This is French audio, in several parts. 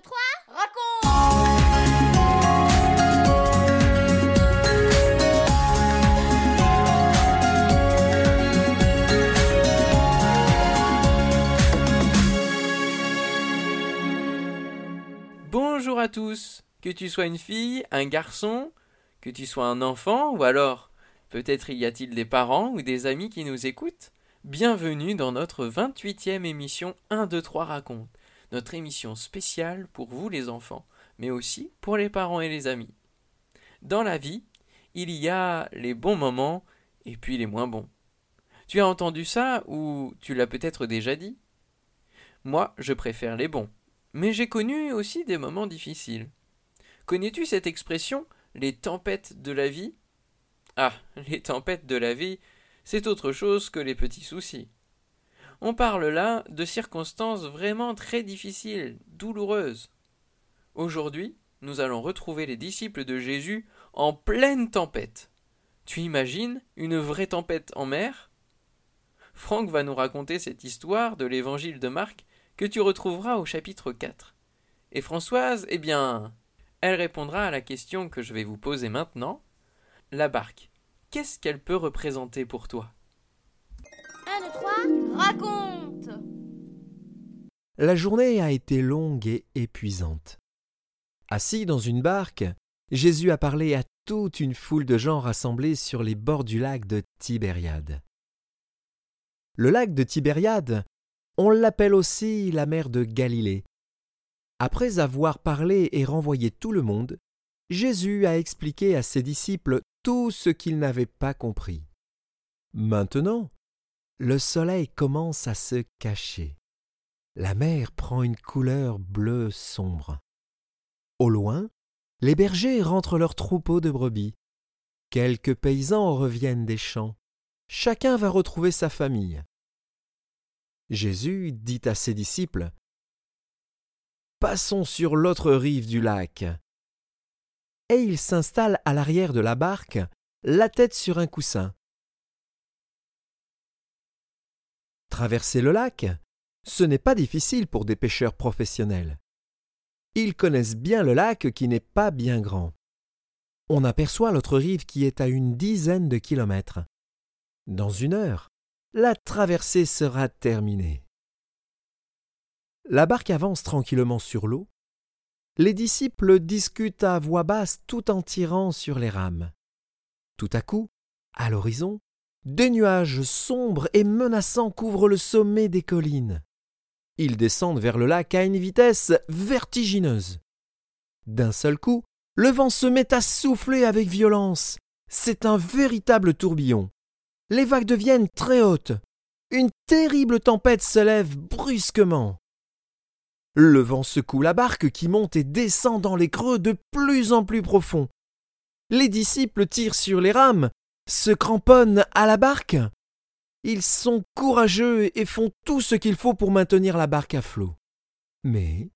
2, 3, raconte Bonjour à tous, que tu sois une fille, un garçon, que tu sois un enfant, ou alors peut-être y a-t-il des parents ou des amis qui nous écoutent. Bienvenue dans notre 28e émission 1, 2, 3 raconte, notre émission spéciale pour vous les enfants, mais aussi pour les parents et les amis. Dans la vie, il y a les bons moments et puis les moins bons. Tu as entendu ça ou tu l'as peut-être déjà dit? Moi, je préfère les bons. Mais j'ai connu aussi des moments difficiles. Connais-tu cette expression les tempêtes de la vie? Ah, les tempêtes de la vie, c'est autre chose que les petits soucis. On parle là de circonstances vraiment très difficiles, douloureuses. Aujourd'hui, nous allons retrouver les disciples de Jésus en pleine tempête. Tu imagines une vraie tempête en mer? Franck va nous raconter cette histoire de l'évangile de Marc que tu retrouveras au chapitre 4. Et Françoise, eh bien, elle répondra à la question que je vais vous poser maintenant. La barque, qu'est-ce qu'elle peut représenter pour toi? 1, 2, 3, La journée a été longue et épuisante. Assis dans une barque, Jésus a parlé à toute une foule de gens rassemblés sur les bords du lac de Tibériade. Le lac de Tibériade, on l'appelle aussi la mer de Galilée. Après avoir parlé et renvoyé tout le monde, Jésus a expliqué à ses disciples tout ce qu'ils n'avaient pas compris. Maintenant, le soleil commence à se cacher. La mer prend une couleur bleue sombre. Au loin, les bergers rentrent leurs troupeaux de brebis. Quelques paysans reviennent des champs. Chacun va retrouver sa famille. Jésus dit à ses disciples Passons sur l'autre rive du lac. Et il s'installe à l'arrière de la barque, la tête sur un coussin. Traverser le lac, ce n'est pas difficile pour des pêcheurs professionnels. Ils connaissent bien le lac qui n'est pas bien grand. On aperçoit l'autre rive qui est à une dizaine de kilomètres. Dans une heure, la traversée sera terminée. La barque avance tranquillement sur l'eau. Les disciples discutent à voix basse tout en tirant sur les rames. Tout à coup, à l'horizon, des nuages sombres et menaçants couvrent le sommet des collines. Ils descendent vers le lac à une vitesse vertigineuse. D'un seul coup, le vent se met à souffler avec violence. C'est un véritable tourbillon les vagues deviennent très hautes. Une terrible tempête se lève brusquement. Le vent secoue la barque qui monte et descend dans les creux de plus en plus profonds. Les disciples tirent sur les rames, se cramponnent à la barque. Ils sont courageux et font tout ce qu'il faut pour maintenir la barque à flot. Mais,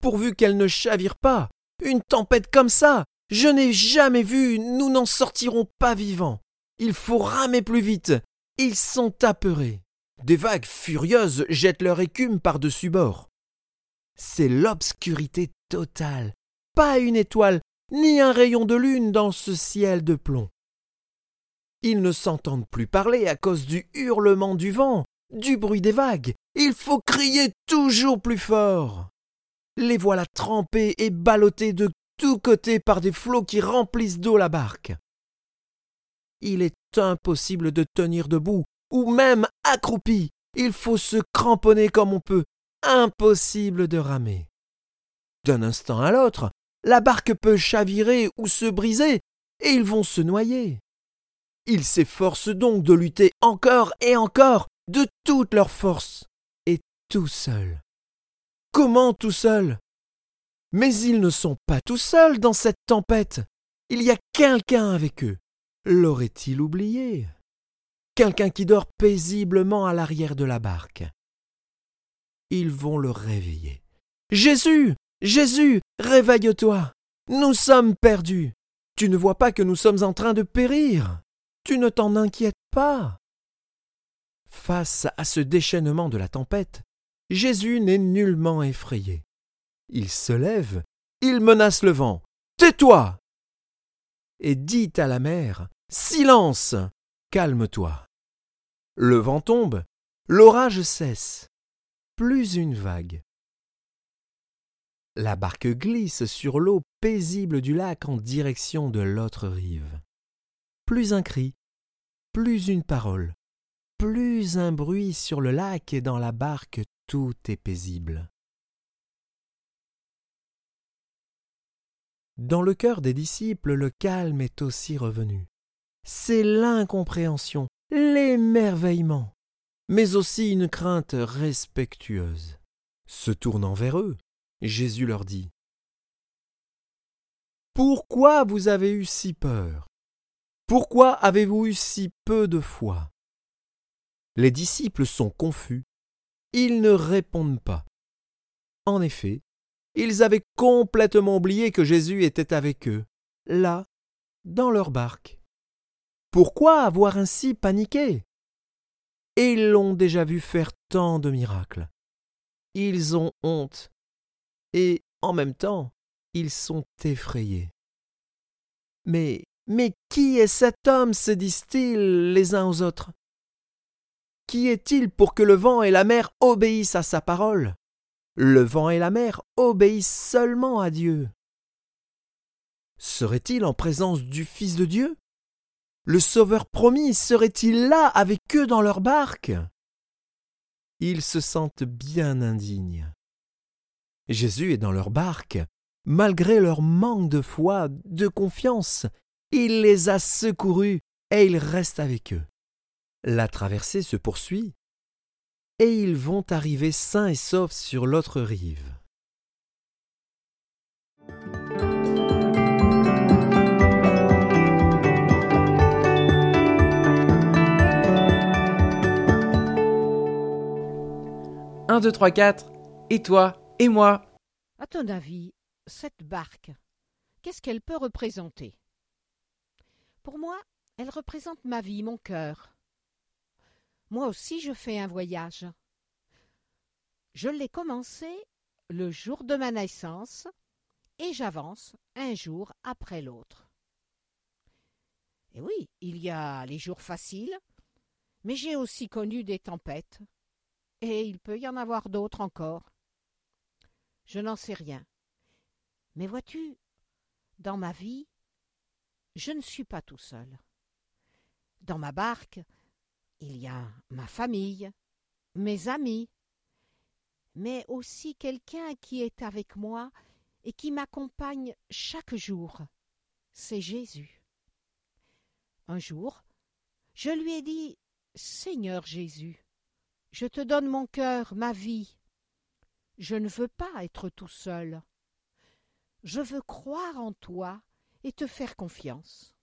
pourvu qu'elle ne chavire pas, une tempête comme ça, je n'ai jamais vu, nous n'en sortirons pas vivants. Il faut ramer plus vite. Ils sont apeurés. Des vagues furieuses jettent leur écume par-dessus bord. C'est l'obscurité totale. Pas une étoile, ni un rayon de lune dans ce ciel de plomb. Ils ne s'entendent plus parler à cause du hurlement du vent, du bruit des vagues. Il faut crier toujours plus fort. Les voilà trempés et ballottés de tous côtés par des flots qui remplissent d'eau la barque il est impossible de tenir debout, ou même accroupi. Il faut se cramponner comme on peut. Impossible de ramer. D'un instant à l'autre, la barque peut chavirer ou se briser, et ils vont se noyer. Ils s'efforcent donc de lutter encore et encore, de toute leur force, et tout seuls. Comment tout seuls? Mais ils ne sont pas tout seuls dans cette tempête. Il y a quelqu'un avec eux. L'aurait-il oublié? Quelqu'un qui dort paisiblement à l'arrière de la barque. Ils vont le réveiller. Jésus Jésus Réveille-toi Nous sommes perdus Tu ne vois pas que nous sommes en train de périr? Tu ne t'en inquiètes pas Face à ce déchaînement de la tempête, Jésus n'est nullement effrayé. Il se lève, il menace le vent. Tais-toi Et dit à la mer Silence Calme-toi. Le vent tombe, l'orage cesse. Plus une vague. La barque glisse sur l'eau paisible du lac en direction de l'autre rive. Plus un cri, plus une parole, plus un bruit sur le lac et dans la barque tout est paisible. Dans le cœur des disciples, le calme est aussi revenu. C'est l'incompréhension, l'émerveillement, mais aussi une crainte respectueuse. Se tournant vers eux, Jésus leur dit Pourquoi vous avez eu si peur? Pourquoi avez-vous eu si peu de foi? Les disciples sont confus, ils ne répondent pas. En effet, ils avaient complètement oublié que Jésus était avec eux, là, dans leur barque. Pourquoi avoir ainsi paniqué? Ils l'ont déjà vu faire tant de miracles. Ils ont honte, et en même temps, ils sont effrayés. Mais, mais qui est cet homme se disent-ils les uns aux autres? Qui est-il pour que le vent et la mer obéissent à sa parole? Le vent et la mer obéissent seulement à Dieu. Serait-il en présence du Fils de Dieu? Le Sauveur promis serait-il là avec eux dans leur barque? Ils se sentent bien indignes. Jésus est dans leur barque, malgré leur manque de foi, de confiance. Il les a secourus et il reste avec eux. La traversée se poursuit et ils vont arriver sains et saufs sur l'autre rive. Un, deux, trois, quatre. Et toi Et moi? À ton avis, cette barque, qu'est-ce qu'elle peut représenter? Pour moi, elle représente ma vie, mon cœur. Moi aussi je fais un voyage. Je l'ai commencé le jour de ma naissance et j'avance un jour après l'autre. Et oui, il y a les jours faciles, mais j'ai aussi connu des tempêtes, et il peut y en avoir d'autres encore. Je n'en sais rien. Mais vois-tu, dans ma vie, je ne suis pas tout seul. Dans ma barque, il y a ma famille, mes amis, mais aussi quelqu'un qui est avec moi et qui m'accompagne chaque jour. C'est Jésus. Un jour, je lui ai dit Seigneur Jésus, je te donne mon cœur, ma vie. Je ne veux pas être tout seul. Je veux croire en toi et te faire confiance.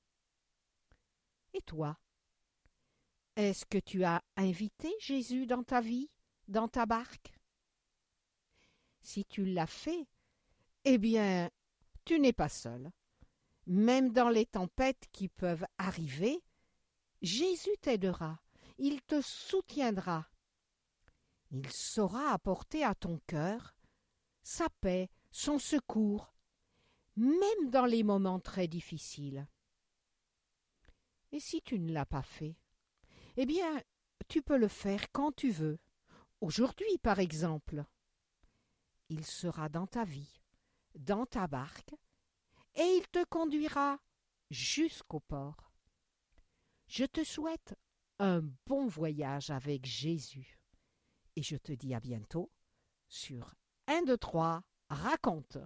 Et toi est-ce que tu as invité Jésus dans ta vie, dans ta barque? Si tu l'as fait, eh bien, tu n'es pas seul. Même dans les tempêtes qui peuvent arriver, Jésus t'aidera, il te soutiendra. Il saura apporter à ton cœur sa paix, son secours, même dans les moments très difficiles. Et si tu ne l'as pas fait eh bien, tu peux le faire quand tu veux. Aujourd'hui, par exemple. Il sera dans ta vie, dans ta barque, et il te conduira jusqu'au port. Je te souhaite un bon voyage avec Jésus. Et je te dis à bientôt sur 1, 2, 3, raconte.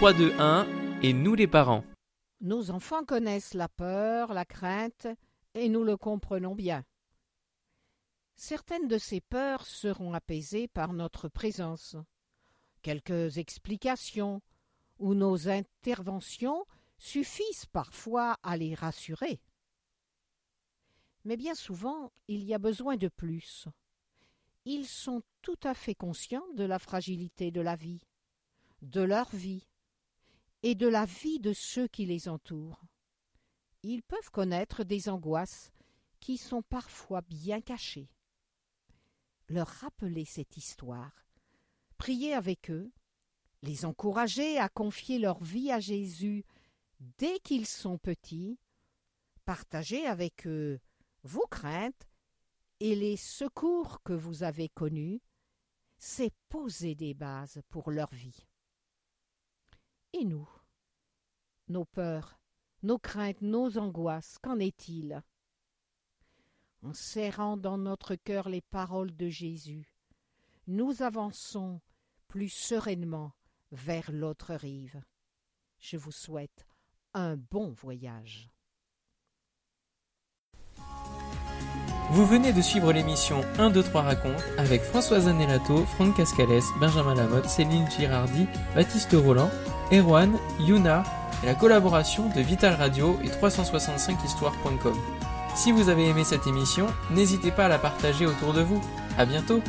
3, 2, 1 et nous les parents. Nos enfants connaissent la peur, la crainte, et nous le comprenons bien. Certaines de ces peurs seront apaisées par notre présence. Quelques explications ou nos interventions suffisent parfois à les rassurer. Mais bien souvent, il y a besoin de plus. Ils sont tout à fait conscients de la fragilité de la vie de leur vie et de la vie de ceux qui les entourent. ils peuvent connaître des angoisses qui sont parfois bien cachées. Leur rappeler cette histoire, prier avec eux, les encourager à confier leur vie à Jésus dès qu'ils sont petits, partager avec eux vos craintes et les secours que vous avez connus, c'est poser des bases pour leur vie. Et nous? Nos peurs, nos craintes, nos angoisses, qu'en est-il? En serrant dans notre cœur les paroles de Jésus, nous avançons plus sereinement vers l'autre rive. Je vous souhaite un bon voyage. Vous venez de suivre l'émission 1, 2, 3 raconte avec Françoise Anelato, Franck Cascales, Benjamin Lamotte, Céline Girardi, Baptiste Roland, Erwan, Yuna et la collaboration de Vital Radio et 365histoire.com. Si vous avez aimé cette émission, n'hésitez pas à la partager autour de vous. À bientôt!